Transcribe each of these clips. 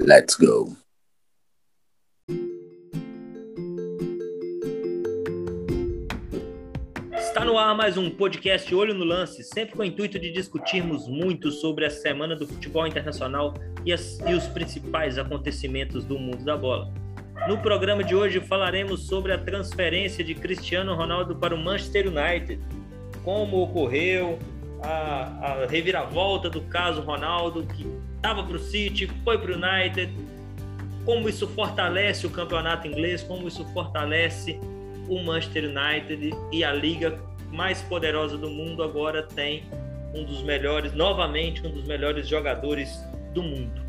Let's go. Está no ar mais um podcast Olho no Lance, sempre com o intuito de discutirmos muito sobre a semana do futebol internacional e, as, e os principais acontecimentos do mundo da bola. No programa de hoje falaremos sobre a transferência de Cristiano Ronaldo para o Manchester United, como ocorreu, a, a reviravolta do caso Ronaldo, que estava para o City, foi para o United, como isso fortalece o campeonato inglês, como isso fortalece o Manchester United e a liga mais poderosa do mundo agora tem um dos melhores, novamente um dos melhores jogadores do mundo.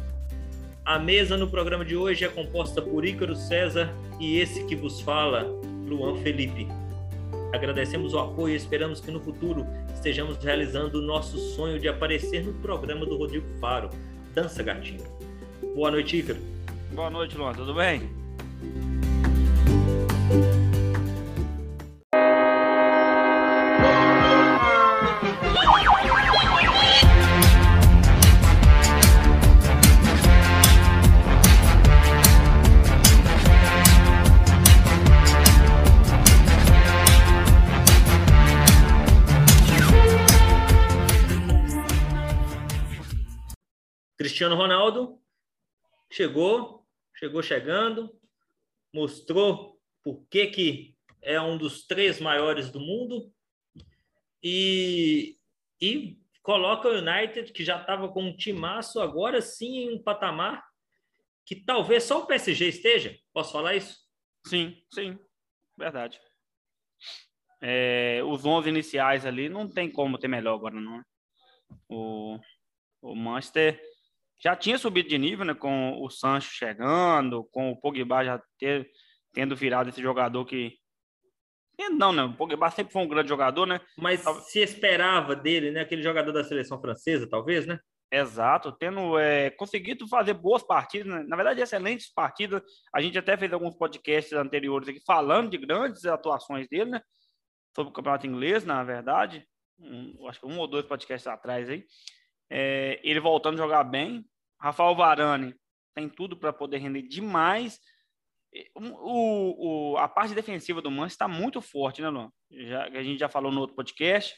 A mesa no programa de hoje é composta por Ícaro César e esse que vos fala, Luan Felipe. Agradecemos o apoio e esperamos que no futuro estejamos realizando o nosso sonho de aparecer no programa do Rodrigo Faro, Dança Gatinho. Boa noite, Ícaro. Boa noite, Luan. Tudo bem? Cristiano Ronaldo chegou, chegou chegando, mostrou por que, que é um dos três maiores do mundo e, e coloca o United, que já estava com um timaço, agora sim em um patamar que talvez só o PSG esteja. Posso falar isso? Sim, sim, verdade. É, os 11 iniciais ali não tem como ter melhor agora, não. O, o Manchester já tinha subido de nível, né, com o Sancho chegando, com o Pogba já ter, tendo virado esse jogador que não, né? O Pogba sempre foi um grande jogador, né? Mas se esperava dele, né? Aquele jogador da seleção francesa, talvez, né? Exato, tendo é, conseguido fazer boas partidas, né? na verdade, excelentes partidas. A gente até fez alguns podcasts anteriores aqui falando de grandes atuações dele, né? Sobre o campeonato inglês, na verdade. Um, acho que um ou dois podcasts atrás aí. É, ele voltando a jogar bem, Rafael Varane tem tudo para poder render demais. O, o, a parte defensiva do Manchester está muito forte, né, Luan? Já, a gente já falou no outro podcast.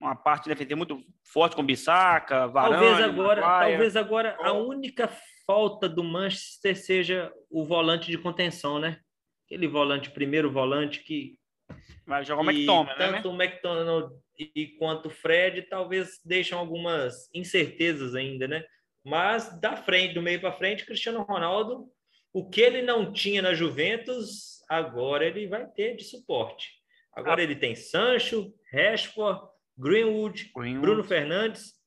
Uma parte defensiva muito forte com Bissaka, Varane, Talvez agora, talvez agora a única falta do Manchester seja o volante de contenção, né? Aquele volante, primeiro volante que vai jogar o McTominay, né? Tanto o McTominay e quanto o Fred talvez deixam algumas incertezas ainda, né? Mas da frente, do meio para frente, Cristiano Ronaldo, o que ele não tinha na Juventus, agora ele vai ter de suporte. Agora ah. ele tem Sancho, Rashford, Greenwood, Greenwood, Bruno Fernandes,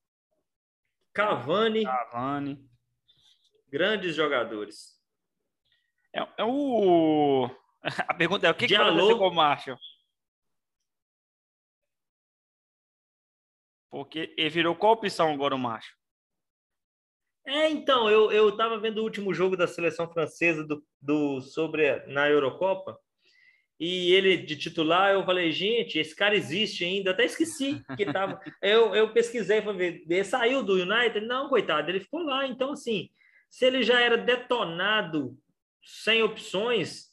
Cavani. Cavani. Grandes jogadores. É, é o. A pergunta é: o que, que vai acontecer com o Marshall? Porque ele virou qual opção agora o Marshall? É, então, eu, eu tava vendo o último jogo da seleção francesa do, do, sobre na Eurocopa, e ele de titular, eu falei, gente, esse cara existe ainda, até esqueci que ele tava. eu, eu pesquisei para ver, ele saiu do United? Não, coitado, ele ficou lá. Então, assim, se ele já era detonado sem opções.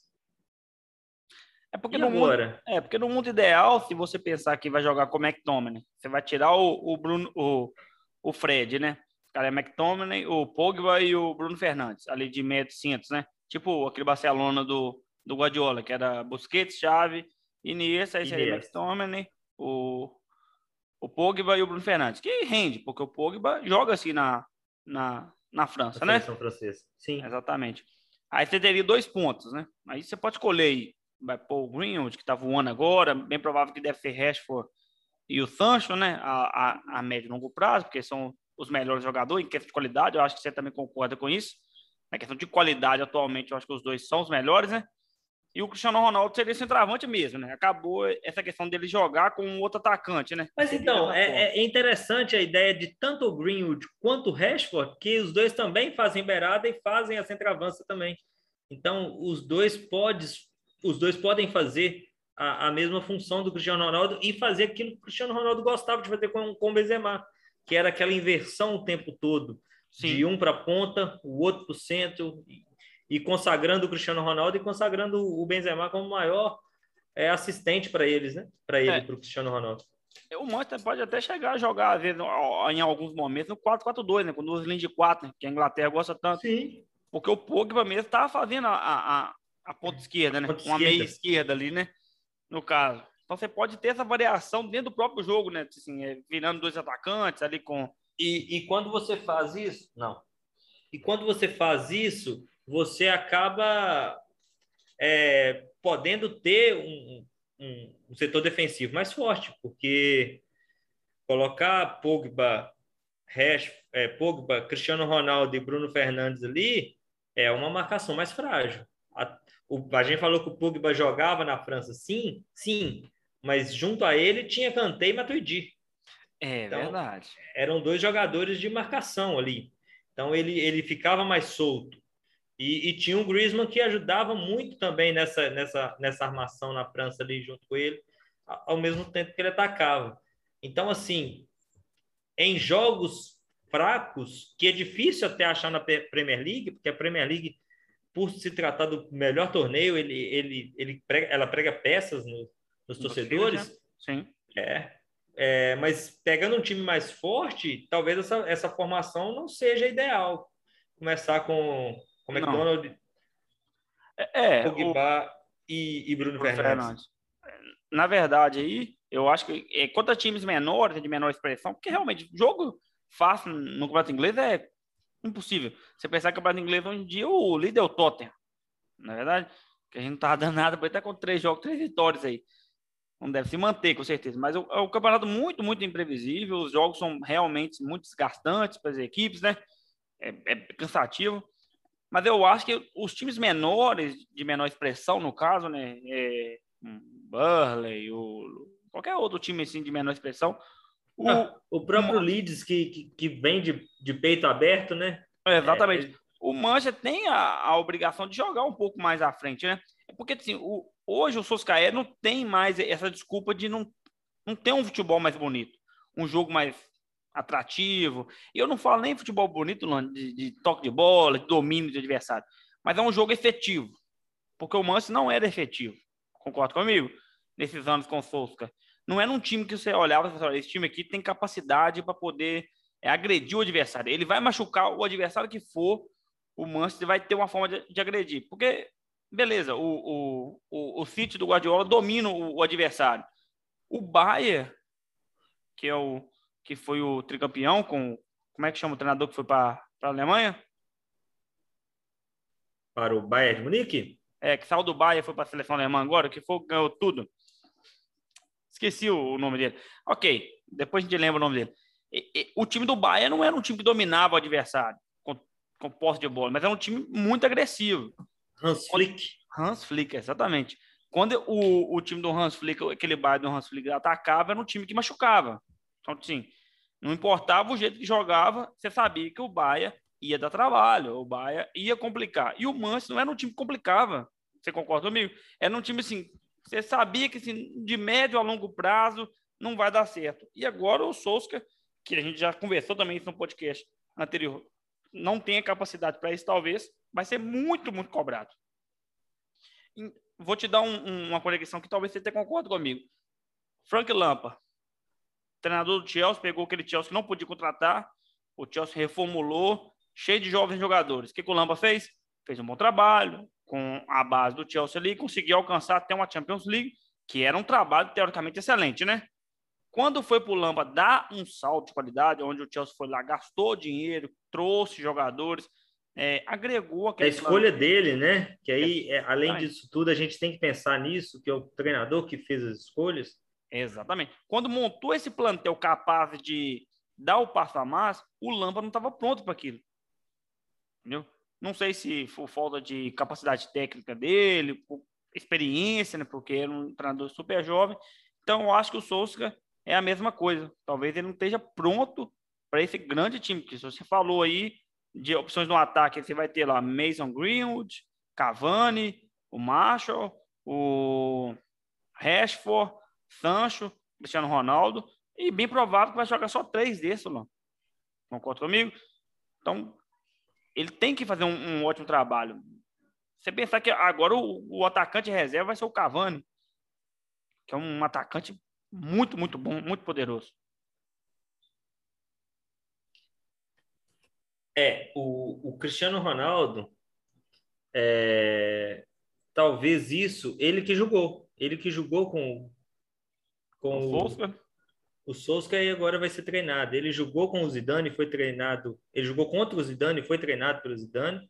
É porque, no mundo, é porque no mundo ideal, se você pensar que vai jogar com o McTominay, você vai tirar o, o Bruno, o, o Fred, né? Cara é McTominay, o Pogba e o Bruno Fernandes, ali de meio de cintos, né? Tipo aquele Barcelona do, do Guardiola, que era Busquets, Xavi, Iniesta, aí seria McTominay, o, o Pogba e o Bruno Fernandes, que rende, porque o Pogba joga assim na, na, na França, na né? francesa, sim. Exatamente. Aí você teria dois pontos, né? Aí você pode escolher aí, vai pôr o Greenwood, que tá voando agora, bem provável que deve ser Rashford e o Sancho, né? A, a, a médio e longo prazo, porque são os melhores jogadores em questão de qualidade. Eu acho que você também concorda com isso. Na questão de qualidade, atualmente, eu acho que os dois são os melhores, né? E o Cristiano Ronaldo seria centroavante mesmo, né? Acabou essa questão dele jogar com um outro atacante, né? Mas então, é, é, interessante a ideia de tanto o Greenwood quanto o Rashford, que os dois também fazem beirada e fazem a centroavança também. Então, os dois, pode, os dois podem fazer a, a mesma função do Cristiano Ronaldo e fazer aquilo que o Cristiano Ronaldo gostava de fazer com, com o Benzema que era aquela inversão o tempo todo. Sim. de um para a ponta, o outro para o centro, e consagrando o Cristiano Ronaldo e consagrando o Benzema como maior é, assistente para eles, né? Para ele, é. para o Cristiano Ronaldo. O Manchester pode até chegar a jogar, às vezes, em alguns momentos, no 4-4-2, né? Com duas linhas de quatro, né? que a Inglaterra gosta tanto. Sim. Porque o Pogba mesmo estava fazendo a, a, a, ponta esquerda, né? Ponta Uma esquerda. meia esquerda ali, né? No caso. Então você pode ter essa variação dentro do próprio jogo, né? Assim, é, virando dois atacantes ali com. E, e quando você faz isso. Não. E quando você faz isso, você acaba é, podendo ter um, um, um, setor defensivo mais forte, porque colocar Pogba, Hash, é, Pogba, Cristiano Ronaldo e Bruno Fernandes ali é uma marcação mais frágil. A, o, a gente falou que o Pogba jogava na França, sim, sim, mas junto a ele tinha Kanté e Matuidi. É então, verdade. Eram dois jogadores de marcação ali. Então ele, ele ficava mais solto. E, e, tinha um Griezmann que ajudava muito também nessa, nessa, nessa armação na França ali junto com ele, ao mesmo tempo que ele atacava. Então, assim, em jogos fracos, que é difícil até achar na Premier League, porque a Premier League, por se tratar do melhor torneio, ele, ele, ele prega, ela prega peças no, nos torcedores. Sim. É, é, mas pegando um time mais forte, talvez essa, essa formação não seja ideal. Começar com como é que Donald, é, Pogba o... e, e, Bruno, Bruno Fernandes. Fernandes. Na verdade, aí, eu acho que é, contra times menores, de menor expressão, porque realmente, jogo fácil no campeonato inglês é impossível. Você pensar que o campeonato inglês hoje em dia o líder é o Tottenham, na é verdade? Que a gente não tava dando nada, para estar com três jogos, três vitórias aí. Não deve se manter, com certeza. Mas é um campeonato muito, muito imprevisível. Os jogos são realmente muito desgastantes para as equipes, né? É, é cansativo. Mas eu acho que os times menores, de menor expressão, no caso, né? É, Burley, o, qualquer outro time assim, de menor expressão. O, ah, o próprio Leeds, que, que, que, vem de, de peito aberto, né? É, exatamente. É, o Manchester tem a, a, obrigação de jogar um pouco mais à frente, né? Porque assim, o, hoje o Soscaé não tem mais essa desculpa de não, não ter um futebol mais bonito, um jogo mais atrativo. E eu não falo nem futebol bonito, de, de toque de bola, de domínio de adversário, mas é um jogo efetivo, porque o Manchester não era efetivo. Concorda comigo? Nesses anos com o Solskjaer. Não era um time que você olhava e falava, esse time aqui tem capacidade para poder é, agredir o adversário. Ele vai machucar o adversário que for, o Manchester vai ter uma forma de, de agredir. Porque, beleza, o, o, o, o City do Guardiola domina o, o adversário. O Bayern, que é o, que foi o tricampeão com. Como é que chama o treinador que foi para a Alemanha? Para o Bayern de Munique? É, que saiu do Bayern foi para a seleção alemã agora, que foi, ganhou tudo. Esqueci o nome dele. Ok, depois a gente lembra o nome dele. E, e, o time do Bayern não era um time que dominava o adversário com, com posse de bola, mas era um time muito agressivo. Hans Flick. Hans Flick, exatamente. Quando o, o time do Hans Flick, aquele Bayern do Hans Flick atacava, era um time que machucava. Então, assim, não importava o jeito que jogava, você sabia que o Bahia ia dar trabalho, o Bahia ia complicar. E o Manchester não era um time que complicava. Você concorda comigo? Era um time assim, você sabia que assim, de médio a longo prazo não vai dar certo. E agora o Souska, que a gente já conversou também isso no podcast anterior, não tem a capacidade para isso, talvez, vai ser muito, muito cobrado. Vou te dar um, uma conexão que talvez você tenha concordo comigo. Frank Lampa, treinador do Chelsea pegou aquele Chelsea que não podia contratar, o Chelsea reformulou, cheio de jovens jogadores. O que, que o Lamba fez? Fez um bom trabalho com a base do Chelsea ali, conseguiu alcançar até uma Champions League, que era um trabalho teoricamente excelente, né? Quando foi para o Lamba dar um salto de qualidade, onde o Chelsea foi lá, gastou dinheiro, trouxe jogadores, é, agregou a escolha dele, né? Que aí, é, além disso tudo, a gente tem que pensar nisso, que é o treinador que fez as escolhas. Exatamente. Quando montou esse plantel capaz de dar o passo a mais, o Lampa não estava pronto para aquilo. Entendeu? Não sei se foi falta de capacidade técnica dele, experiência, né? Porque era um treinador super jovem. Então, eu acho que o Souza é a mesma coisa. Talvez ele não esteja pronto para esse grande time. Que você falou aí de opções no ataque, você vai ter lá Mason Greenwood, Cavani, o Marshall, o Rashford, Sancho, Cristiano Ronaldo, e bem provável que vai jogar só três desses, mano. Concorda comigo? Então, ele tem que fazer um, um ótimo trabalho. Você pensar que agora o, o, atacante reserva vai ser o Cavani, que é um atacante muito, muito bom, muito poderoso. É, o, o Cristiano Ronaldo, é, talvez isso, ele que jogou, ele que jogou com, com o, Solskjaer. o Solskjaer e agora vai ser treinado. Ele jogou com o Zidane, foi treinado, ele jogou contra o Zidane, foi treinado pelo Zidane.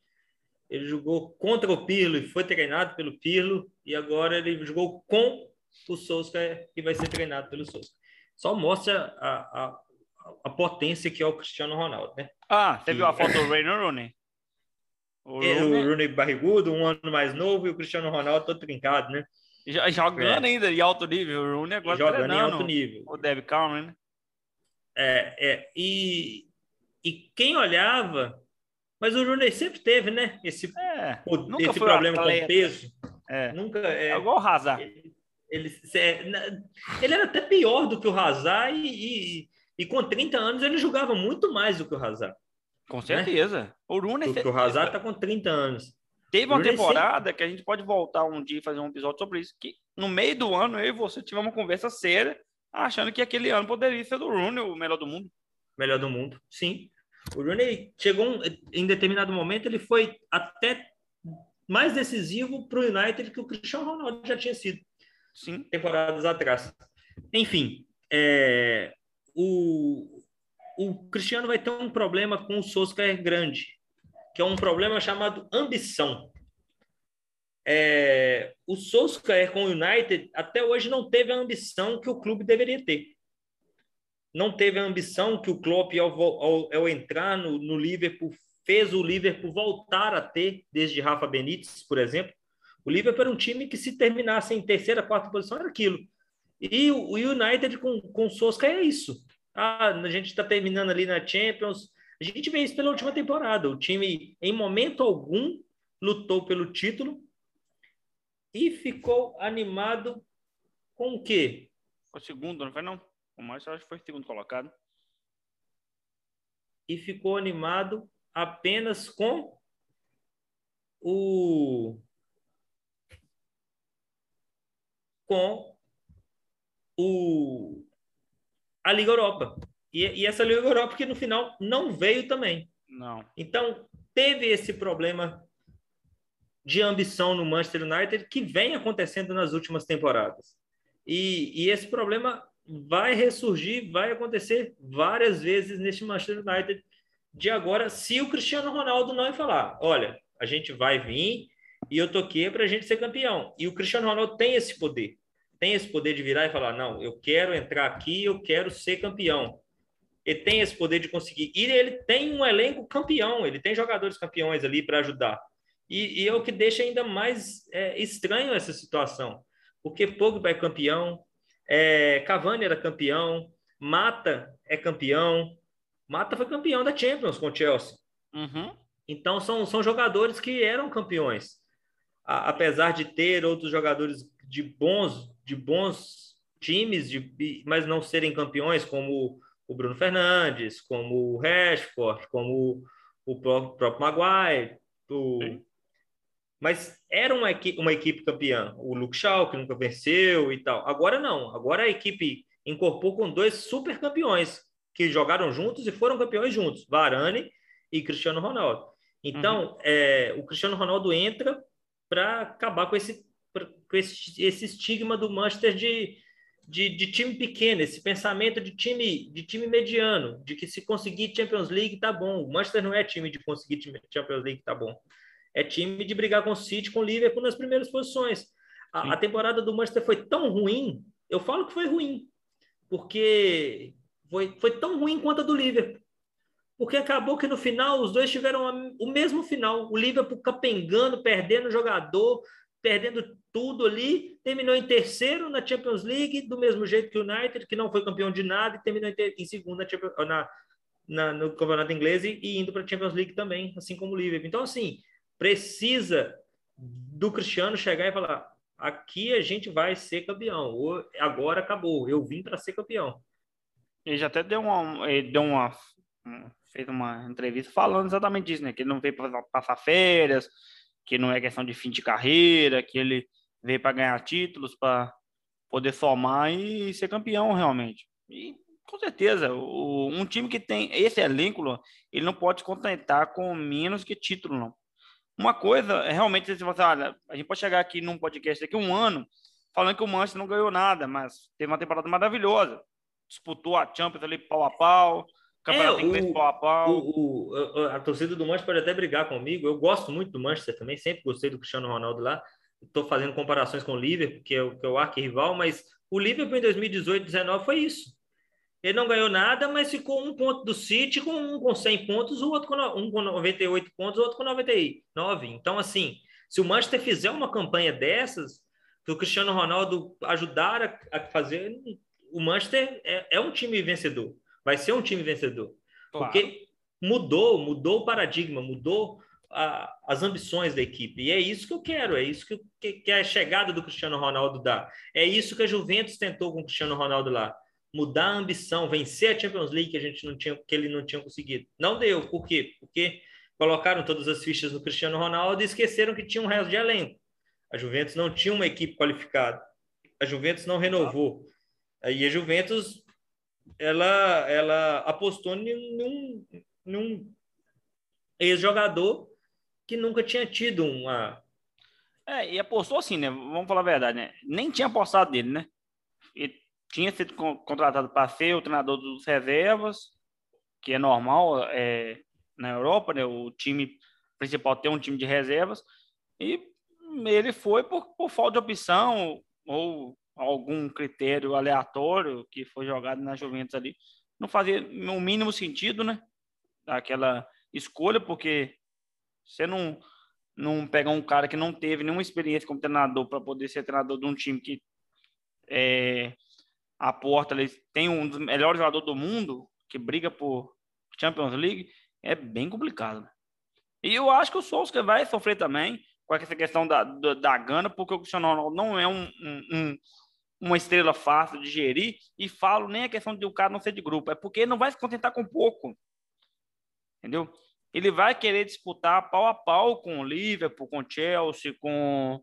Ele jogou contra o Pirlo e foi treinado pelo Pirlo e agora ele jogou com o Solskjaer e vai ser treinado pelo Solskjaer. Só mostra a, a, a potência que é o Cristiano Ronaldo, né? Ah, você viu a foto do Rainer Rooney? O é, Rooney... o Rooney barrigudo, um ano mais novo, e o Cristiano Ronaldo todo trincado, né? Jogando é. ainda em alto nível. O Rooney agora jogando treinando. em alto nível. O David Cameron, né? É, é. E, e quem olhava... Mas o Rooney sempre teve, né? Esse, é, esse problema com peso. É. Nunca, é, é igual o Hazard. Ele, ele, era até pior do que o Hazard e, e, e, com 30 anos ele jogava muito mais do que o Hazard. Com certeza. Né? O Rooney... Porque o Hazard está com 30 anos. Teve uma temporada que a gente pode voltar um dia e fazer um episódio sobre isso, que no meio do ano eu e você tivemos uma conversa séria, achando que aquele ano poderia ser do Rooney o melhor do mundo. Melhor do mundo, sim. O Rooney chegou um, em determinado momento, ele foi até mais decisivo para o United que o Cristiano Ronaldo já tinha sido. Sim. Temporadas atrás. Enfim, é, o, o Cristiano vai ter um problema com o Solskjaer grande que é um problema chamado ambição. É, o Solskjaer com o United até hoje não teve a ambição que o clube deveria ter. Não teve a ambição que o Klopp, ao, ao, ao entrar no, no Liverpool, fez o Liverpool voltar a ter, desde Rafa Benítez, por exemplo. O Liverpool era um time que, se terminasse em terceira, quarta posição, era aquilo. E o United com, com o Solskjaer é isso. Ah, a gente está terminando ali na Champions, a gente vê isso pela última temporada. O time, em momento algum, lutou pelo título e ficou animado com o quê? O segundo, não foi não? O Márcio acho que foi segundo colocado. E ficou animado apenas com o com o a Liga Europa. E, e essa Liga Europa que no final não veio também. Não. Então, teve esse problema de ambição no Manchester United que vem acontecendo nas últimas temporadas. E, e esse problema vai ressurgir, vai acontecer várias vezes neste Manchester United de agora, se o Cristiano Ronaldo não falar, olha, a gente vai vir e eu toquei para a gente ser campeão. E o Cristiano Ronaldo tem esse poder, tem esse poder de virar e falar, não, eu quero entrar aqui, eu quero ser campeão ele tem esse poder de conseguir. E ele tem um elenco campeão, ele tem jogadores campeões ali para ajudar. E, e, é o que deixa ainda mais é, estranho essa situação, porque Pogba é campeão, é, Cavani era campeão, Mata é campeão, Mata foi campeão da Champions com o Chelsea. Uhum. Então são, são jogadores que eram campeões, a, apesar de ter outros jogadores de bons de bons times, de, mas não serem campeões como o Bruno Fernandes, como o Rashford, como o próprio Maguire. O... Mas era uma equipe, uma equipe campeã. O Luke Shaw, que nunca venceu e tal. Agora não. Agora a equipe incorporou com dois super campeões que jogaram juntos e foram campeões juntos. Varane e Cristiano Ronaldo. Então, uhum. é, o Cristiano Ronaldo entra para acabar com esse, com esse, esse estigma do Manchester de de, de, time pequeno, esse pensamento de time, de time mediano, de que se conseguir Champions League tá bom. O Manchester não é time de conseguir Champions League tá bom. É time de brigar com o City, com o Liverpool nas primeiras posições. A, a, temporada do Manchester foi tão ruim, eu falo que foi ruim, porque foi, foi tão ruim quanto a do Liverpool. Porque acabou que no final os dois tiveram o mesmo final. O Liverpool capengando, perdendo jogador, perdendo tudo ali, terminou em terceiro na Champions League, do mesmo jeito que o United, que não foi campeão de nada, e terminou em, segundo na, na, na, no campeonato inglês e, e indo para a Champions League também, assim como o Liverpool. Então, assim, precisa do Cristiano chegar e falar: aqui a gente vai ser campeão, agora acabou, eu vim para ser campeão. Ele já até deu uma, deu uma, fez uma entrevista falando exatamente disso, né? Que ele não veio para passar férias, que não é questão de fim de carreira, que ele veio para ganhar títulos, para poder somar e ser campeão realmente. E com certeza, o, um time que tem esse elenco, ele não pode se contentar com menos que título, não. Uma coisa, é realmente, se você olha, a gente pode chegar aqui num podcast daqui um ano falando que o Manchester não ganhou nada, mas teve uma temporada maravilhosa. Disputou a Champions ali pau a pau, campeonato é, inglês pau a pau. O, o, a torcida do Manchester pode até brigar comigo. Eu gosto muito do Manchester também, sempre gostei do Cristiano Ronaldo lá. Estou fazendo comparações com o Liverpool, que é o, que é o arquirrival, mas o Liverpool em 2018, 2019 foi isso. Ele não ganhou nada, mas ficou um ponto do City com um com 100 pontos, o outro com, um com 98 pontos, o outro com 99. Então, assim, se o Manchester fizer uma campanha dessas, que o Cristiano Ronaldo ajudar a, a fazer, o Manchester é, é, um time vencedor. Vai ser um time vencedor. Claro. Porque mudou, mudou o paradigma, mudou a, as ambições da equipe. E é isso que eu quero, é isso que, que, que a chegada do Cristiano Ronaldo dá. É isso que a Juventus tentou com o Cristiano Ronaldo lá mudar a ambição, vencer a Champions League que a gente não tinha, que ele não tinha conseguido. Não deu. Por quê? Porque colocaram todas as fichas no Cristiano Ronaldo e esqueceram que tinha um resto de elenco. A Juventus não tinha uma equipe qualificada. A Juventus não renovou. Aí a Juventus ela ela apostou num, num ex-jogador que nunca tinha tido uma é, e apostou assim, né? Vamos falar a verdade, né? Nem tinha apostado dele, né? E tinha sido contratado para ser o treinador dos reservas, que é normal é, na Europa, né? O time principal tem um time de reservas, e ele foi por, por falta de opção ou algum critério aleatório que foi jogado na Juventus ali. Não fazia o mínimo sentido, né? Aquela escolha, porque você não, não pega um cara que não teve nenhuma experiência como treinador para poder ser treinador de um time que é, a porta, eles têm um dos melhores jogadores do mundo que briga por Champions League, é bem complicado. Né? E eu acho que o Solskjaer vai sofrer também com essa questão da, da, da Gana, porque o Cristiano Ronaldo não é um, um, uma estrela fácil de gerir, e falo nem a questão de o cara não ser de grupo, é porque ele não vai se contentar com pouco. Entendeu? Ele vai querer disputar pau a pau com o Liverpool, com o Chelsea, com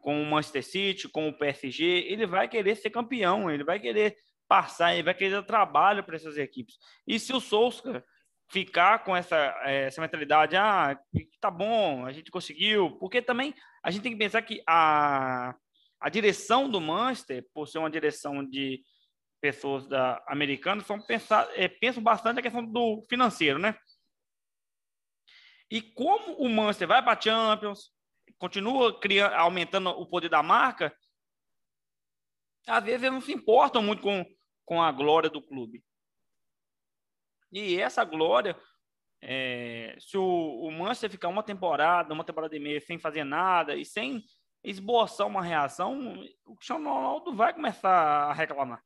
com o Manchester City, com o PSG, ele vai querer ser campeão, ele vai querer passar, ele vai querer dar trabalho para essas equipes. E se o Sousa ficar com essa, eh, essa mentalidade, ah, tá bom, a gente conseguiu, porque também a gente tem que pensar que a, a direção do Manchester, por ser uma direção de pessoas da americanas, são pensar, é, pensam bastante na questão do financeiro, né? E como o Manchester vai para a Champions, continua criando, aumentando o poder da marca, às vezes eles não se importam muito com, com a glória do clube. E essa glória, é, se o, o Manchester ficar uma temporada, uma temporada e meia sem fazer nada e sem esboçar uma reação, o Cristiano Ronaldo vai começar a reclamar.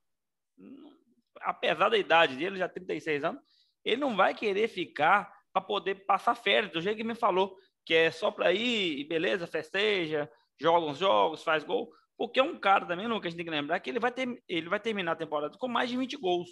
Apesar da idade dele, já 36 anos, ele não vai querer ficar para poder passar férias, do jeito que me falou que é só para ir, beleza, festeja, joga uns jogos, faz gol, porque é um cara também, Lucas, a gente tem que lembrar que ele vai, ter, ele vai terminar a temporada com mais de 20 gols.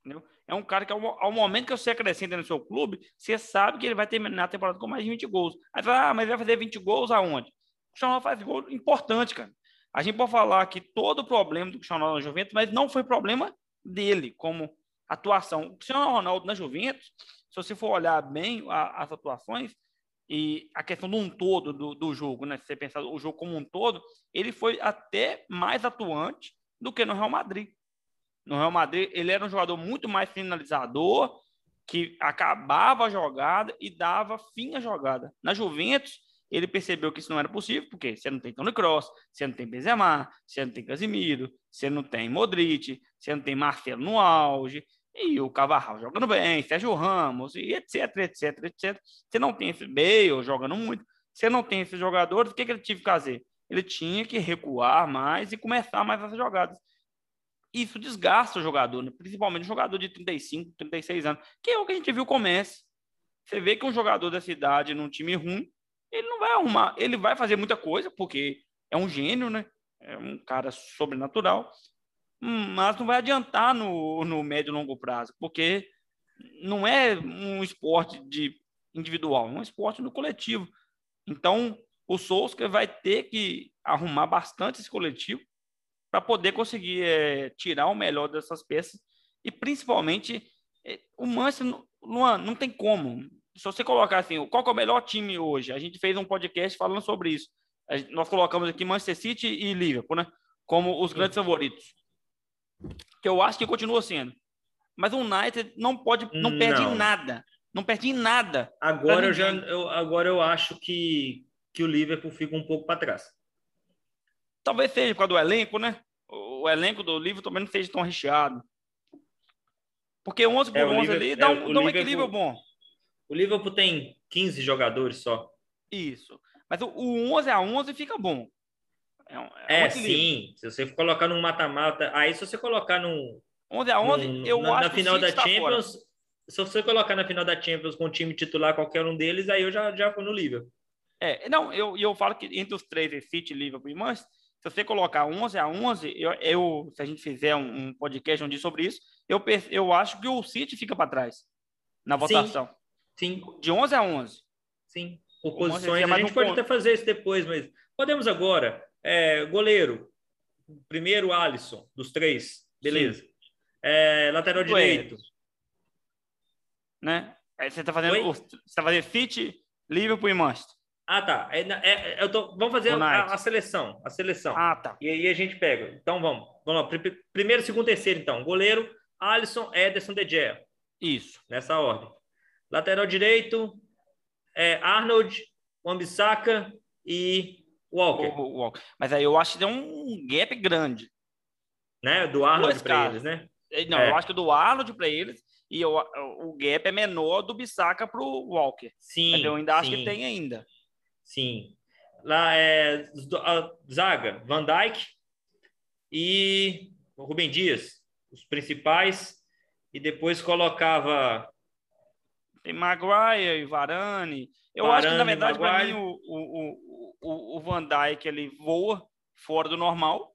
Entendeu? É um cara que, ao, ao, momento que você acrescenta no seu clube, você sabe que ele vai terminar a temporada com mais de 20 gols. Aí fala, ah, mas vai fazer 20 gols aonde? Cristiano faz gol importante, cara. A gente pode falar que todo o problema do Cristiano Ronaldo na Juventus, mas não foi problema dele como atuação. O Cristiano Ronaldo na Juventus, se você for olhar bem a, as atuações, e a questão do um todo do, do jogo, né? Se você pensar o jogo como um todo, ele foi até mais atuante do que no Real Madrid. No Real Madrid, ele era um jogador muito mais finalizador, que acabava a jogada e dava fim à jogada. Na Juventus, ele percebeu que isso não era possível, porque você não tem Toni Kroos, você não tem Benzema, você não tem Casimiro, você não tem Modric, você não tem Marcelo no auge, e o Cavarral jogando bem, Sérgio Ramos, e etc, etc, etc. Você não tem esse Bale jogando muito, você não tem esses jogadores, o que, que ele tive que fazer? Ele tinha que recuar mais e começar mais essas jogadas. Isso desgasta o jogador, né? principalmente um jogador de 35, 36 anos, que é o que a gente viu comece. Você vê que um jogador dessa idade num time ruim, ele não vai arrumar, ele vai fazer muita coisa, porque é um gênio, né? É um cara sobrenatural, mas não vai adiantar no, no médio e longo prazo, porque não é um esporte de individual, é um esporte no coletivo. Então, o Solskjaer vai ter que arrumar bastante esse coletivo para poder conseguir é, tirar o melhor dessas peças e principalmente é, o Manchester não, não tem como. Se você colocar assim, qual é o melhor time hoje? A gente fez um podcast falando sobre isso. Nós colocamos aqui Manchester City e Liverpool, né? Como os grandes favoritos. Que eu acho que continua sendo. Mas o United não pode, não perde não. nada. Não perde em nada. Agora eu já, eu, agora eu acho que, que o Liverpool fica um pouco para trás. Talvez seja por causa do elenco, né? O elenco do Liverpool também não seja tão recheado. Porque 11 por é, 11 Liverpool, ali dá um, é, dá um equilíbrio bom. O Liverpool tem 15 jogadores só. Isso. Mas o, o 11 a 11 fica bom. É, um, é, é um sim. Se você colocar num mata-mata, aí se você colocar num 11 a 11, num, eu na, acho na final da Champions, se você colocar na final da Champions com o time titular qualquer um deles, aí eu já já fui no Liverpool. É, não, eu, eu falo que entre os três, City, Liverpool e Manchester, se você colocar 11 a 11, eu, eu se a gente fizer um, um podcast onde sobre isso, eu, eu acho que o City fica para trás na votação. Sim. Sim. De 11 a 11. Sim. Por posições, a gente um pode ponto. até fazer isso depois, mas podemos agora. É, goleiro, primeiro Alisson, dos três, beleza. É, lateral direito. Né? Aí você está fazendo, você tá fazendo City, Liverpool e Manchester. Ah, tá. É, é, eu tô, vamos fazer a, a, seleção. A seleção. Ah, tá. E aí a gente pega. Então vamos. Vamos lá. Primeiro, segundo, terceiro, então. Goleiro, Alisson, Ederson, De Gea. Isso. Nessa ordem. Lateral direito, é, Arnold, Wambisaka e Walker. O, o, Walker. Mas aí eu acho que tem um gap grande. Né? Do Arnold para eles, né? É, não, é. eu acho que do Arnold para eles e eu, o gap é menor do Bissaka para o Walker. Sim. Mas eu ainda acho sim. que tem ainda. Sim. Lá é zaga, Van Dijk e Rubem Dias, os principais, e depois colocava tem Maguire e Varane. Eu Varane, acho que, na verdade, para mim, o, o, o, o Van Dijk ele voa fora do normal.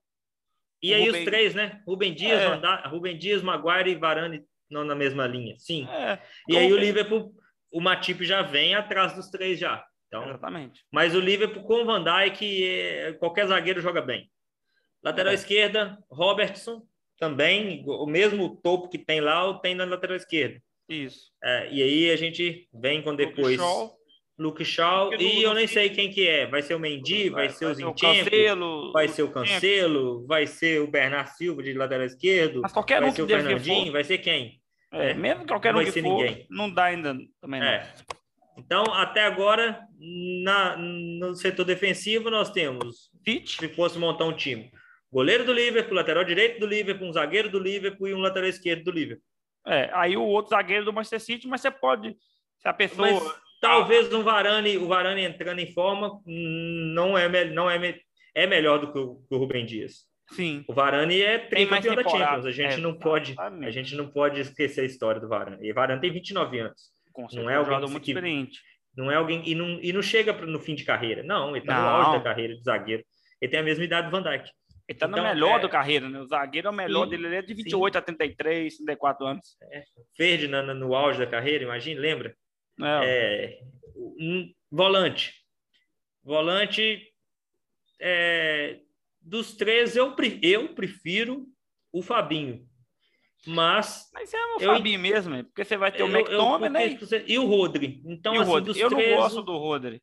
E aí Ruben... os três, né? Rubem Dias, é. Rubem Dias, Maguire e Varane não na mesma linha. Sim. É. E aí o Liverpool, o Matip já vem atrás dos três já. Então, Exatamente. Mas o Liverpool com o Van Dijk, é, qualquer zagueiro joga bem. Lateral é. esquerda, Robertson, também, o mesmo topo que tem lá, tem na lateral esquerda. Isso. É, e aí a gente vem com depois Luke Shaw, e eu nem sei quem que é. Vai ser o Mendy, vai, vai ser o Zinchenko, vai ser o Cancelo, vai ser o Bernard Silva de lateral esquerdo, Mas qualquer vai um ser o Fernandinho, vai ser quem? É, é, mesmo qualquer um que for, ninguém. não dá ainda também não. É. Então, até agora, na, no setor defensivo, nós temos, Pitch. se fosse montar um time, goleiro do Liverpool, lateral direito do Liverpool, um zagueiro do Liverpool e um lateral esquerdo do Liverpool. É, aí o outro zagueiro do Manchester City, mas você pode, se a pessoa... Mas, talvez um Varane, o Varane entrando em forma, não é, não é, é melhor do que o, que o Rubem Dias. Sim. O Varane é tricampeão da Champions. A gente, é, não pode, a gente não pode esquecer a história do Varane. E o Varane tem 29 anos. Com não é alguém muito que, experiente. Não é alguém e não, e não chega no fim de carreira. Não, ele está no auge da carreira de zagueiro. Ele tem a mesma idade do Van Dijk. Ele está então, no melhor é... da carreira, né? O zagueiro é o melhor sim, dele, ele é de 28 sim. a 33, 34 anos. É. Verde no, no auge da carreira, imagina, lembra? É. Um volante. Volante é, dos três, eu, eu prefiro o Fabinho. Mas. Mas é o eu, Fabinho mesmo, porque você vai ter o McTominay né? e o Rodri. Então, e o assim, Rodri. eu três, não gosto do Rodri.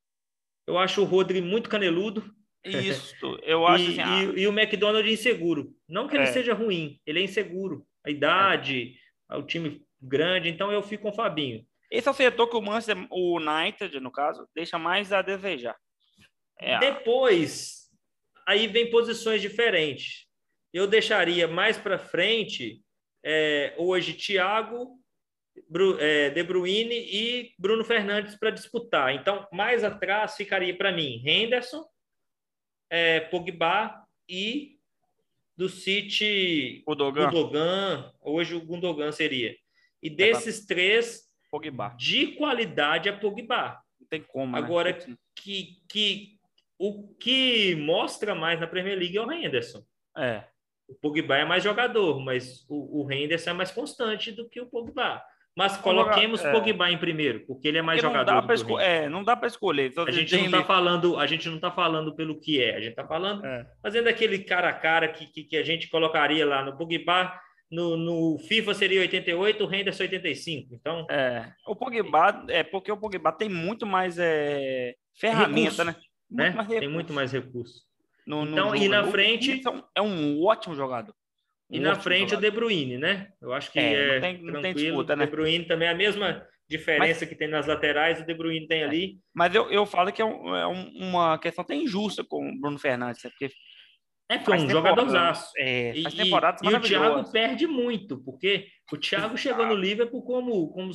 Eu acho o Rodri muito caneludo. Isso, eu acho e, assim, ah... e, e, o McDonald inseguro. Não que ele é. seja ruim, ele é inseguro. A idade, é. o time grande, então eu fico com o Fabinho. Esse é o setor que o Manchester, o United, no caso, deixa mais a desejar. É. Depois, aí vem posições diferentes. Eu deixaria mais para frente é, hoje Thiago, Bru, é, De Bruyne e Bruno Fernandes para disputar. Então, mais atrás ficaria para mim Henderson, é, Pogba e do City Gundogan. Gundogan. Hoje o Gundogan seria. E é desses três, Pogba. de qualidade é Pogba. Não tem como. Né? Agora, né? que, que o que mostra mais na Premier League é o Henderson. É. O Pogba é mais jogador, mas o, o Henderson é mais constante do que o Pogba. Mas coloquemos é. Pogba em primeiro, porque ele é mais porque jogador. Não dá é, não dá para escolher. a gente não está falando, a gente não tá falando pelo que é, a gente está falando é. fazendo aquele cara a cara que, que, que, a gente colocaria lá no Pogba. No, no FIFA seria 88, o Henderson 85. Então, é, o Pogba é porque o Pogba tem muito mais é, ferramenta, recurso, né? Muito né? Tem muito mais recurso. No, então, no e na frente é um ótimo jogador. E na frente jogador. o De Bruyne, né? Eu acho que é, é não tem, não tem disputa, né? O De Bruyne também é a mesma diferença mas, que tem nas laterais, o De Bruyne tem é, ali. Mas eu, eu falo que é, um, é uma questão até injusta com o Bruno Fernandes, né? porque é, foi um jogadorzaço. É, temporadas e, e o Thiago perde muito, porque o Thiago chegou no Liverpool como, como,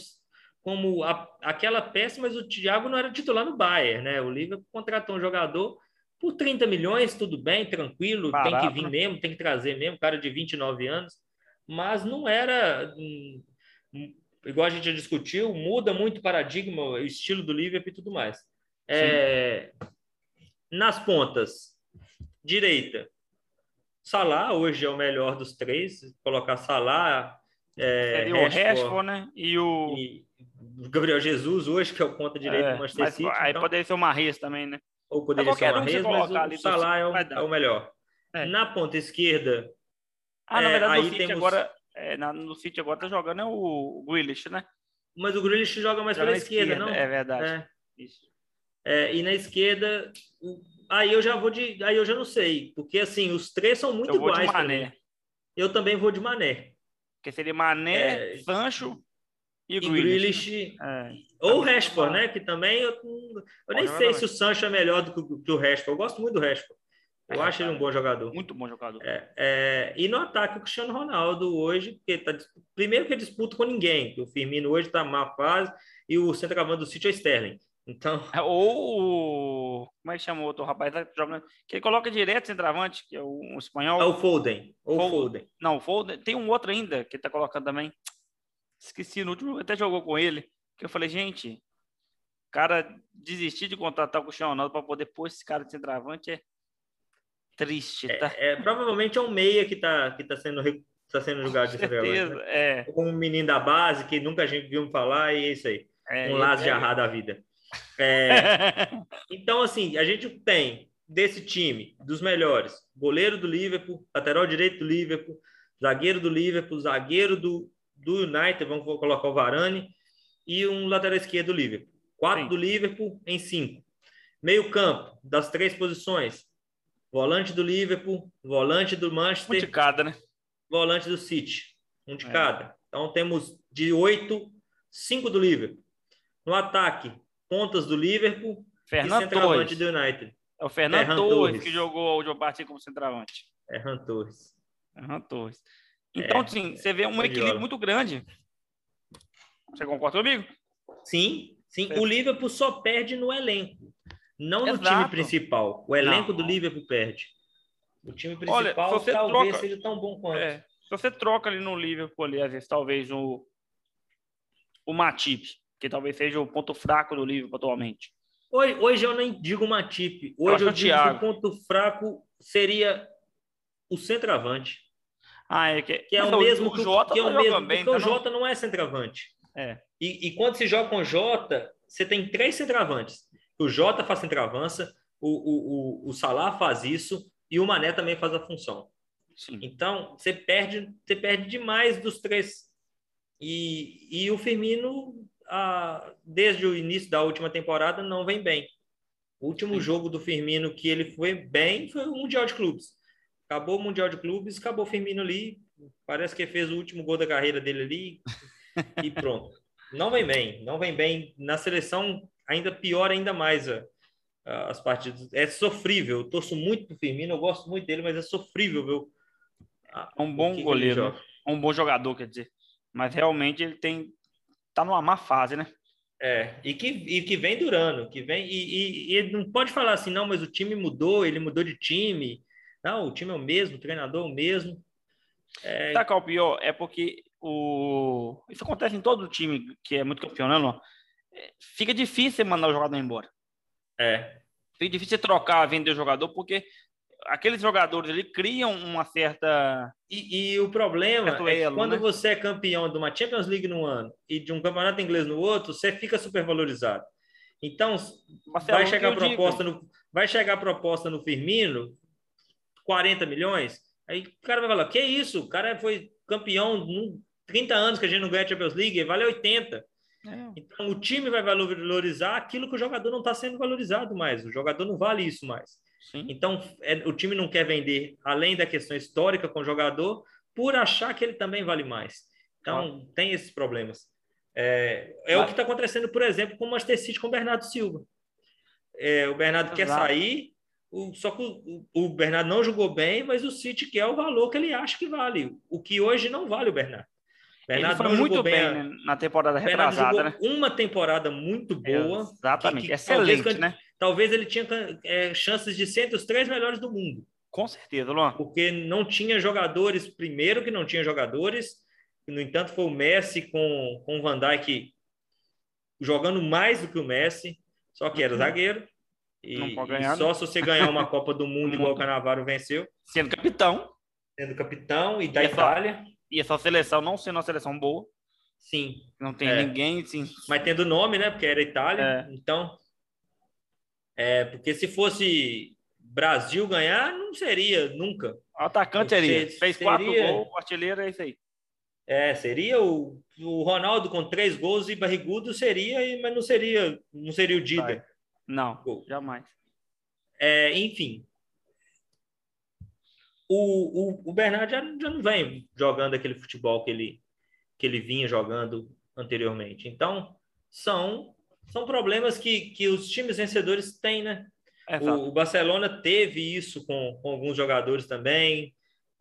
como a, aquela peça, mas o Thiago não era titular no Bayern, né? O Liverpool contratou um jogador por 30 milhões, tudo bem, tranquilo, Barato, tem que vir né? mesmo, tem que trazer mesmo, cara de 29 anos, mas não era. Hum, igual a gente já discutiu, muda muito o paradigma, o estilo do Liverpool e tudo mais. É, nas pontas, direita, Salah hoje é o melhor dos três, colocar Salah, é, Seria o Rashford, né? E o e Gabriel Jesus hoje, que é o ponta direito é, do Manchester City. Aí então... poderia ser o Marres também, né? Ou poderia ser uma Reis, mas o Salah é o, é o melhor. É. Na ponta esquerda. Ah, na é, verdade, aí no temos... agora, é, na, no City agora tá jogando é o Grealish, né? Mas o Grealish joga mais joga pela esquerda, esquerda, não? É verdade. É. É, e na esquerda, aí eu já vou de, aí eu já não sei, porque assim os três são muito eu iguais. Eu também vou de Mané. Porque seria Mané, Sancho e, Grealish. É. Ou o Rashford, né? Que também eu, eu nem sei se o Sancho é melhor do que, que o Rashford. Eu gosto muito do Rashford. Eu é, acho ele um bom jogador. Muito bom jogador. É, é, e no ataque, o Cristiano Ronaldo hoje, porque tá, primeiro que disputa com ninguém, que o Firmino hoje está má fase e o centroavante do City é Sterling. Então... É, ou como é que chama o outro rapaz tá? Que ele coloca direto centroavante, que é o um espanhol. É o Foden. Ou Foden. Foden. Não, o Foden. Tem um outro ainda que está colocando também. Esqueci no último, até jogou com ele. Que eu falei, gente, cara desistir de contratar o Cristiano Ronaldo para poder pôr esse cara de centroavante é triste, tá? É, é, provavelmente é um meia que tá, que tá sendo tá sendo jogado de centroavante. Né? É. Como um menino da base que nunca a gente viu falar e é isso aí. É, um laço de arrar da vida. É, então, assim, a gente tem desse time, dos melhores, goleiro do Liverpool, lateral direito do Liverpool, zagueiro do Liverpool, zagueiro do, do United, vamos colocar o Varane, e um lateral esquerdo do Liverpool. Quatro Sim. do Liverpool em cinco. Meio campo, das três posições. Volante do Liverpool, volante do Manchester. Um de cada, né? Volante do City. Um de é. cada. Então temos de oito, cinco do Liverpool. No ataque, pontas do Liverpool Fernando e centroavante Torres. do United. É o Fernando Torres, Torres, que jogou a última partida como centroavante. Fernando Torres. Torres. Então, é, sim, você vê um equilíbrio muito grande. Você concorda comigo? Sim, sim. É. O Liverpool só perde no elenco, não Exato. no time principal. O elenco não. do Liverpool perde. O time principal Olha, talvez troca, seja tão bom quanto. É, se você troca ali no Liverpool, ali, às vezes, talvez o, o Matip, que talvez seja o ponto fraco do Liverpool atualmente. Hoje, hoje eu nem digo Matip. Hoje eu, eu digo que o ponto fraco seria o centroavante. Ah, é que, que é o mesmo que o Jota que é o mesmo, bem, porque o então Jota não... não é centroavante. É. E, e, quando se joga com o Jota, você tem três centroavantes. O Jota faz centroavança, o, o, o, o Salah faz isso e o Mané também faz a função. Sim. Então, você perde, você perde demais dos três. E, e o Firmino, a, desde o início da última temporada, não vem bem. O último Sim. jogo do Firmino que ele foi bem foi o Mundial de Clubes. Acabou o Mundial de Clubes, acabou o Firmino ali. Parece que fez o último gol da carreira dele ali e pronto. Não vem bem, não vem bem. Na seleção, ainda pior ainda mais a, a, as partidas. É sofrível. Eu torço muito pro Firmino, eu gosto muito dele, mas é sofrível, viu? É um bom goleiro, é um bom jogador, quer dizer. Mas realmente ele tem tá numa má fase, né? É, e que, e que vem durando, que vem e, e, e não pode falar assim, não, mas o time mudou, ele mudou de time, não, o time é o mesmo, o treinador é o mesmo. É... Sabe qual é o pior? É porque o... isso acontece em todo time que é muito campeão, né, não? É, fica difícil mandar o jogador embora. É. Fica difícil trocar, vender o jogador, porque aqueles jogadores ali criam uma certa. E, e o problema é que quando né? você é campeão de uma Champions League no ano e de um campeonato inglês no outro, você fica super valorizado. Então, vai chegar, proposta no, vai chegar a proposta no Firmino, 40 milhões, aí o cara vai falar: que isso? O cara foi campeão 30 anos que a gente não ganha a Champions League, vale 80. É. Então, o time vai valorizar aquilo que o jogador não está sendo valorizado mais. O jogador não vale isso mais. Sim. Então, é, o time não quer vender, além da questão histórica com o jogador, por achar que ele também vale mais. Então, ah. tem esses problemas. É, é o que está acontecendo, por exemplo, com o Manchester City com o Bernardo Silva. É, o Bernardo Exato. quer sair, o, só que o, o, Bernardo não jogou bem, mas o City quer o valor que ele acha que vale, o que hoje não vale o Bernardo. Bernardo ele foi muito bem, bem né, na temporada retrasada, né? Uma temporada muito boa. Exatamente, que, que excelente, talvez, né? Talvez ele tinha é, chances de ser entre os três melhores do mundo. Com certeza, Luan. Porque não tinha jogadores, primeiro que não tinha jogadores, no entanto foi o Messi com, com o Van Dijk jogando mais do que o Messi, só que era uhum. zagueiro. E, ganhar, e só né? se você ganhar uma Copa do Mundo igual o Canavaro venceu. Sendo capitão. Sendo capitão e da e Itália. Só, e essa seleção não sendo uma seleção boa. Sim. Não tem é. ninguém, sim. Mas tendo nome, né? Porque era Itália. É. Então. É, porque se fosse Brasil ganhar, não seria nunca. O atacante seria. Fez seria... quatro gols, o artilheiro é isso aí. É, seria o, o Ronaldo com três gols e barrigudo seria, mas não seria, não seria o Dida. Não, jamais. É, enfim, o, o, o Bernardo já, já não vem jogando aquele futebol que ele, que ele vinha jogando anteriormente. Então, são, são problemas que, que os times vencedores têm, né? O, o, Barcelona teve isso com, com alguns jogadores também,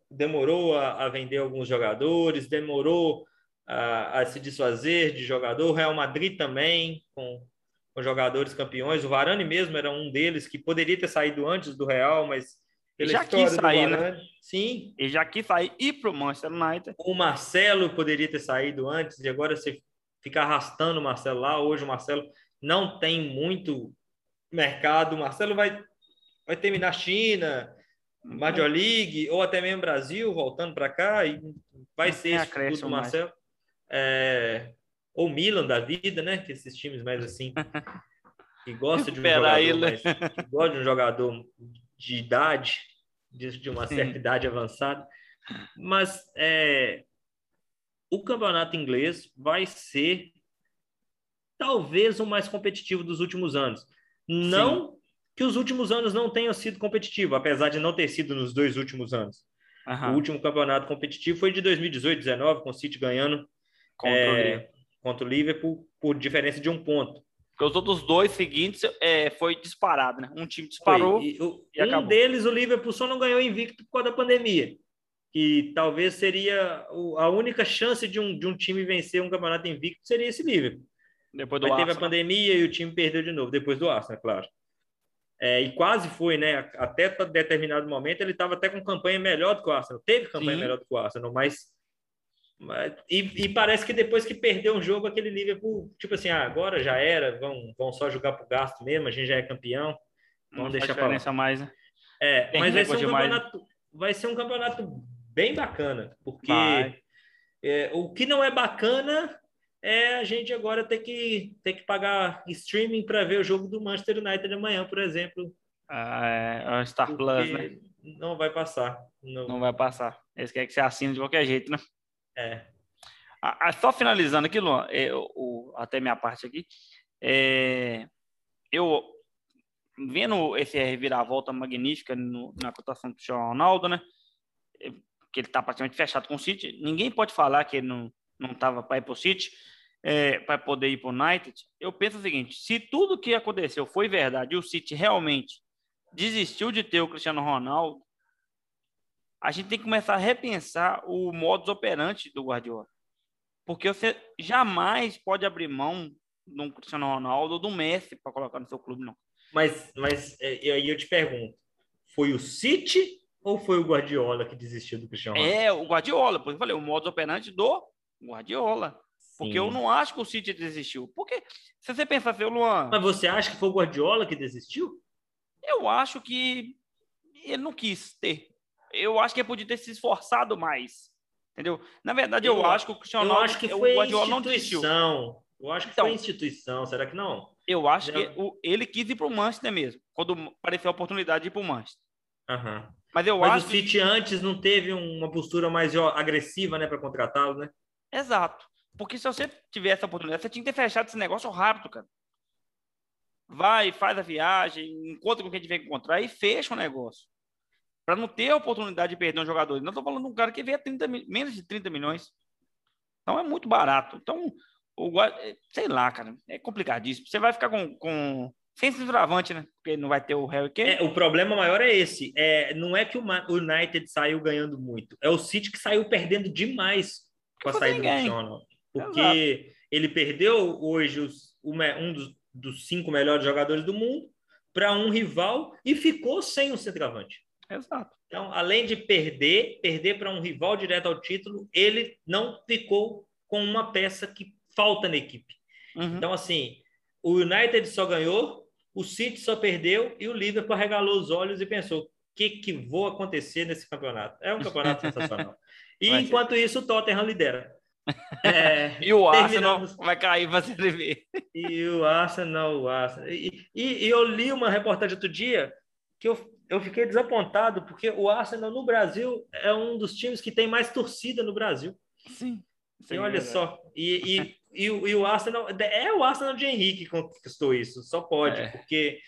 demorou a, a vender alguns jogadores, demorou a, a, se desfazer de jogador. O Real Madrid também, com, com jogadores campeões. O Varane mesmo era um deles que poderia ter saído antes do Real, mas ele já quis sair, né? Sim. Ele já quis sair e para o Manchester United. O Marcelo poderia ter saído antes e agora você fica arrastando o Marcelo lá. Hoje o Marcelo não tem muito mercado. O Marcelo vai, vai terminar China, Major League ou até mesmo Brasil, voltando para cá e vai ser esse do Marcelo. É, ou Milan da vida, né? Que esses times mais assim que gostam de um jogador, mais, que gosta de um jogador de idade, de, de uma Sim. certa idade avançada. Mas é, o campeonato inglês vai ser talvez o mais competitivo dos últimos anos. Não Sim. que os últimos anos não tenham sido competitivos, apesar de não ter sido nos dois últimos anos. Uhum. O último campeonato competitivo foi de 2018-19, com o City ganhando contra, é, o contra o Liverpool por diferença de um ponto. Porque os outros dois seguintes é, foi disparado, né? Um time disparou e, o, e um acabou. deles, o Liverpool, só não ganhou invicto por causa da pandemia. Que talvez seria a única chance de um, de um time vencer um campeonato invicto seria esse Liverpool. Depois do Mas teve a pandemia e o time perdeu de novo, depois do Arsenal, é claro. É, e quase foi, né? Até determinado momento ele estava até com campanha melhor do que o Arsenal. Teve campanha Sim. melhor do que o Arsenal, mas e, e, parece que depois que perdeu um jogo, aquele Liverpool, tipo assim, ah, agora já era, vão, vão só jogar pro gasto mesmo, a gente já é campeão. Vamos Não deixar diferença mais, né? É, Tem mas vai ser, um campeonato, vai ser um campeonato bem bacana, porque é, o que não é bacana é a gente agora ter que, ter que pagar streaming para ver o jogo do Manchester United amanhã, por exemplo. Ah, é, é Star Plus, né? Não vai passar. Não... não vai passar. Eles querem que você assine de qualquer jeito, né? É. só finalizando aqui, Luan, é, o, até minha parte aqui, é, eu vendo esse reviravolta magnífica no, na cotação do Cristiano Ronaldo, né? Que ele está praticamente fechado com o City. Ninguém pode falar que ele não não estava para ir para o City, é, para poder ir para o United. Eu penso o seguinte: se tudo que aconteceu foi verdade e o City realmente desistiu de ter o Cristiano Ronaldo, a gente tem que começar a repensar o modus operandi do Guardiola. Porque você jamais pode abrir mão de um Cristiano Ronaldo ou do Messi para colocar no seu clube, não. Mas, mas é, aí eu te pergunto, foi o City ou foi o Guardiola que desistiu do Cristiano Ronaldo? É, o Guardiola, porque eu falei, o modus operandi do Guardiola. Porque Sim. eu não acho que o City desistiu. Porque se você pensar assim, Luan... Mas você acha que foi o Guardiola que desistiu? Eu acho que ele não quis ter. Eu acho que ele podia ter se esforçado mais. Entendeu? Na verdade, eu, eu acho que o Cristiano Ronaldo. Eu acho que foi o Guardiola não desistiu. Eu acho que então, foi instituição, será que não? Eu acho que o, ele quis ir para o Manchester mesmo, quando apareceu a oportunidade de ir para o Manchester. Uhum. Mas eu Mas acho. o City que... antes não teve uma postura mais agressiva, né, para contratá-lo, né? Exato. Porque se você tivesse a oportunidade, você tinha que ter fechado esse negócio rápido, cara. Vai, faz a viagem, encontra com quem tiver que encontrar e fecha o negócio. Para não ter a oportunidade de perder um jogador. Não estou falando de um cara que vê 30, menos de 30 milhões. Então é muito barato. Então, o, sei lá, cara, é complicadíssimo. Você vai ficar com, com sem centroavante, né? Porque não vai ter o Harry Kane. É, o problema maior é esse. É, não é que o United saiu ganhando muito. É o City que saiu perdendo demais com a saída ninguém. do Cristiano. Porque Exato. ele perdeu hoje os, um dos, dos, cinco melhores jogadores do mundo para um rival e ficou sem o centroavante. Exato. Então, além de perder, perder para um rival direto ao título, ele não ficou com uma peça que falta na equipe. Uhum. Então, assim, o United só ganhou, o City só perdeu e o Liverpool regalou os olhos e pensou: o que, que vou acontecer nesse campeonato? É um campeonato sensacional. E Vai enquanto isso, o Tottenham lidera. É, e o Arsenal vai cair para Série B. E o Arsenal, o Arsenal. E, e, e, eu li uma reportagem outro dia que eu, eu fiquei desapontado, porque o Arsenal no Brasil é um dos times que tem mais torcida no Brasil. Sim. E olha é só, e, e, e, o, e, o Arsenal, é o Arsenal de Henrique que conquistou isso, só pode, é. porque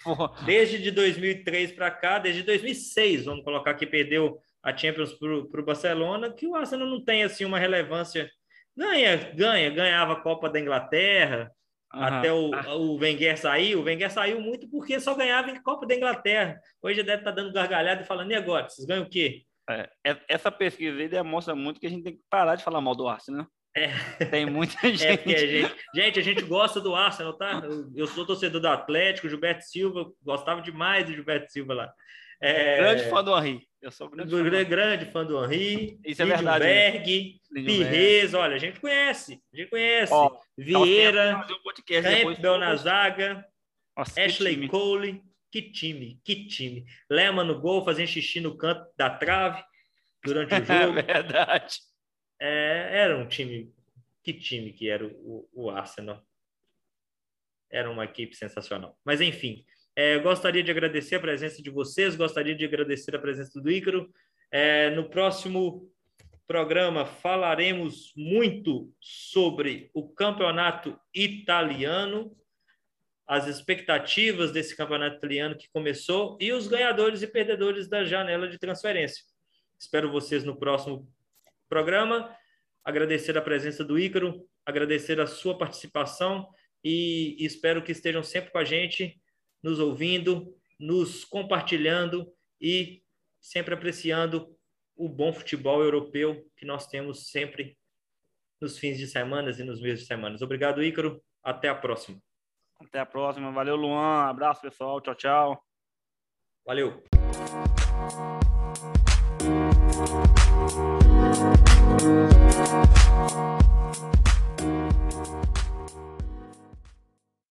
desde de 2003 para cá, desde 2006, vamos colocar que perdeu a Champions para o Barcelona, que o Arsenal não tem assim uma relevância. Ganha, ganha, ganhava a Copa da Inglaterra, uhum. até o, o Wenger sair. O Wenger saiu muito porque só ganhava em Copa da Inglaterra. Hoje deve estar tá dando gargalhada e falando, e agora? Vocês ganham o quê? É, essa pesquisa aí demonstra muito que a gente tem que parar de falar mal do Arsenal. É. Tem muita gente. É a gente. Gente, a gente gosta do Arsenal, tá? Eu sou torcedor do Atlético, Gilberto Silva, gostava demais do Gilberto Silva lá. É... Grande fã do Henri. Eu sou grande, fã do... grande fã do Henri. Isso é verdade. Berg, Pirrez, olha, a gente conhece. A gente conhece. Ó, Vieira, Campbell na zaga, Nossa, Ashley Cole. Que time, que time. Lema no gol, fazendo xixi no canto da trave durante o é jogo. É verdade. É, era um time. Que time que era o, o Arsenal? Era uma equipe sensacional. Mas, enfim, é, gostaria de agradecer a presença de vocês, gostaria de agradecer a presença do Ícaro. É, no próximo programa falaremos muito sobre o campeonato italiano, as expectativas desse campeonato italiano que começou e os ganhadores e perdedores da janela de transferência. Espero vocês no próximo programa. Agradecer a presença do Ícaro, agradecer a sua participação e espero que estejam sempre com a gente, nos ouvindo, nos compartilhando e sempre apreciando o bom futebol europeu que nós temos sempre nos fins de semanas e nos meses de semanas. Obrigado, Ícaro. Até a próxima. Até a próxima. Valeu, Luan. Abraço, pessoal. Tchau, tchau. Valeu.